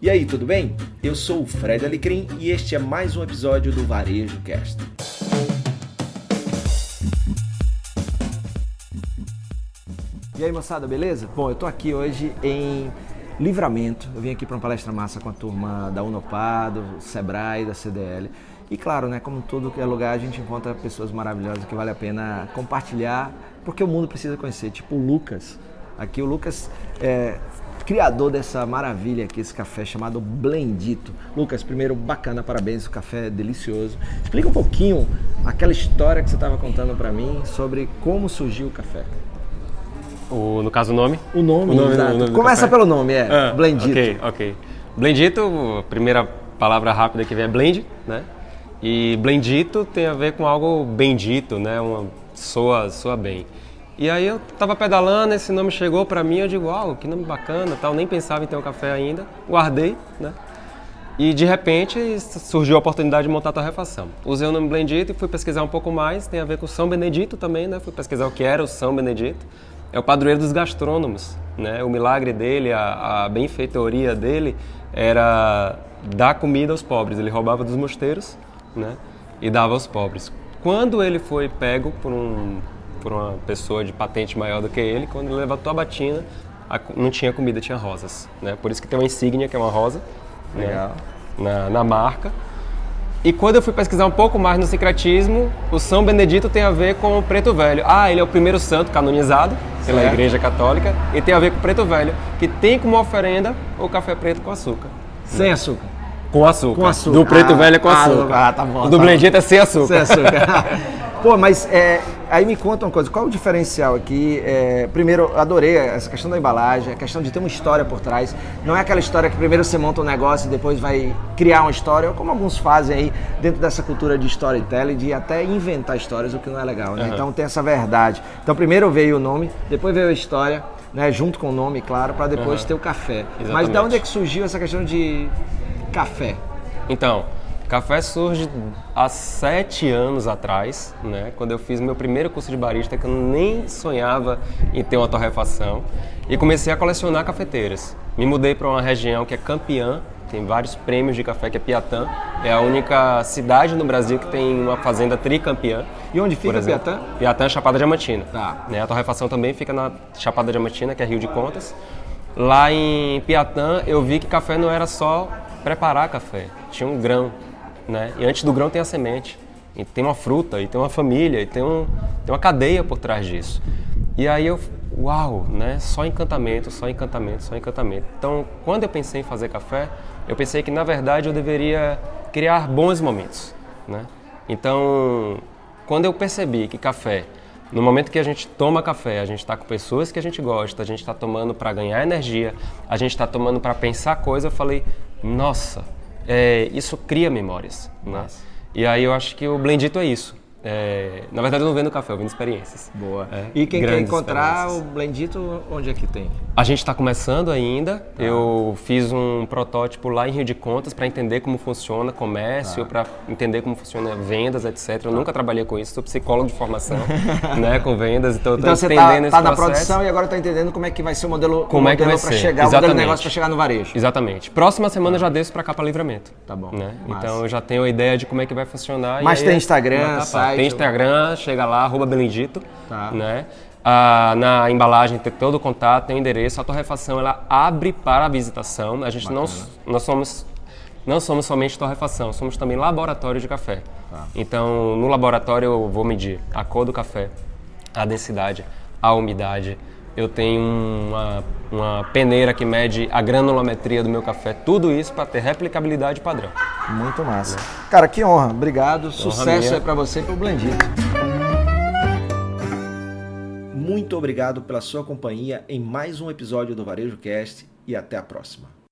E aí, tudo bem? Eu sou o Fred Alecrim e este é mais um episódio do Varejo Cast. E aí, moçada, beleza? Bom, eu tô aqui hoje em Livramento. Eu vim aqui para uma palestra massa com a turma da Unopar, do Sebrae, da CDL. E claro, né, como todo é lugar, a gente encontra pessoas maravilhosas que vale a pena compartilhar, porque o mundo precisa conhecer. Tipo o Lucas. Aqui o Lucas é criador dessa maravilha aqui, esse café chamado Blendito. Lucas, primeiro, bacana, parabéns, o café é delicioso. Explica um pouquinho aquela história que você estava contando para mim sobre como surgiu o café. O, no caso, o nome? O nome, o nome, exato. o nome Começa café? pelo nome, é. Ah, Blendito. Ok, ok. Blendito, a primeira palavra rápida que vem é blend, né? E blendito tem a ver com algo bendito, né? Uma soa, soa bem. E aí eu tava pedalando, esse nome chegou pra mim, eu digo, uau, que nome bacana, tal, nem pensava em ter um café ainda, guardei, né? E de repente surgiu a oportunidade de montar a torrefação. Usei o nome Blendito e fui pesquisar um pouco mais, tem a ver com São Benedito também, né? Fui pesquisar o que era o São Benedito. É o padroeiro dos gastrônomos, né? O milagre dele, a, a benfeitoria dele era dar comida aos pobres. Ele roubava dos mosteiros, né? E dava aos pobres. Quando ele foi pego por um por uma pessoa de patente maior do que ele, quando ele levantou a batina, a- não tinha comida, tinha rosas, né? Por isso que tem uma insígnia que é uma rosa, né? Na, na marca. E quando eu fui pesquisar um pouco mais no secretismo, o São Benedito tem a ver com o Preto Velho. Ah, ele é o primeiro santo canonizado pela Certo. Igreja Católica e tem a ver com o Preto Velho, que tem como oferenda o café preto com açúcar. Sem açúcar. Com açúcar. Com açúcar. Do Preto Ah, Velho é com ah, açúcar. ah, tá bom, O do tá Blendito é sem açúcar. Sem açúcar. Pô, mas é, aí me conta uma coisa, qual o diferencial aqui? É, primeiro, adorei essa questão da embalagem, a questão de ter uma história por trás. Não é aquela história que primeiro você monta um negócio e depois vai criar uma história, como alguns fazem aí dentro dessa cultura de storytelling, de até inventar histórias, o que não é legal, né? Aham. Então tem essa verdade. Então primeiro veio o nome, depois veio a história, né? Junto com o nome, claro, para depois Aham. ter o café. Mas Exatamente. da onde é que surgiu essa questão de café? Então, café surge há sete anos atrás, né? Quando eu fiz meu primeiro curso de barista, que eu nem sonhava em ter uma torrefação, e comecei a colecionar cafeteiras. Me mudei para uma região que é campeã, tem vários prêmios de café, que é Piatã. É a única cidade no Brasil que tem uma fazenda tricampeã. E onde fica exemplo. Piatã? Piatã é Chapada Diamantina. Tá. Né? A torrefação também fica na Chapada Diamantina, que é Rio de Contas. Lá em Piatã, eu vi que café não era só preparar café, tinha um grão, né? E antes do grão tem a semente, e tem uma fruta, e tem uma família, e tem, um, tem uma cadeia por trás disso. E aí eu, uau, né? Só encantamento, só encantamento, só encantamento. Então, quando eu pensei em fazer café, eu pensei que na verdade eu deveria criar bons momentos, né? Então, quando eu percebi que café, no momento que a gente toma café, a gente está com pessoas que a gente gosta, a gente está tomando para ganhar energia, a gente está tomando para pensar coisa, eu falei, nossa, é, isso cria memórias, né? E aí eu acho que o Blendito é isso. É, na verdade eu não vendo café, eu vendo experiências. Boa. É, e quem quer encontrar o. Blendito, onde é que tem? A gente está começando ainda. Eu fiz um protótipo lá em Rio de Contas para entender como funciona comércio, para entender como funciona vendas, etc. Eu nunca trabalhei com isso, sou psicólogo de formação, né, com vendas, então eu tô Então você entendendo tá, tá esse na processo. produção e agora está entendendo como é que vai ser o modelo, Como o é que modelo vai para chegar, o modelo de Exatamente. negócio para chegar no varejo. Exatamente. Próxima semana eu já desço para cá para livramento. Tá bom. Né? Então eu já tenho a ideia de como é que vai funcionar. Mas tem aí- Instagram, etapa. Site, Tem Instagram, chega lá, arroba Benedito. Tá. Né? Ah, na embalagem tem todo o contato, tem o endereço. A torrefação ela abre para a visitação. A gente não, nós somos não somos somente torrefação, somos também laboratório de café. Tá. Então, no laboratório eu vou medir a cor do café, a densidade, a umidade. Eu tenho uma, uma peneira que mede a granulometria do meu café. Tudo isso para ter replicabilidade padrão. Muito massa. Cara, que honra. Obrigado. Sucesso minha. aí para você e pro Blendito. Muito obrigado pela sua companhia em mais um episódio do Varejo Cast e até a próxima.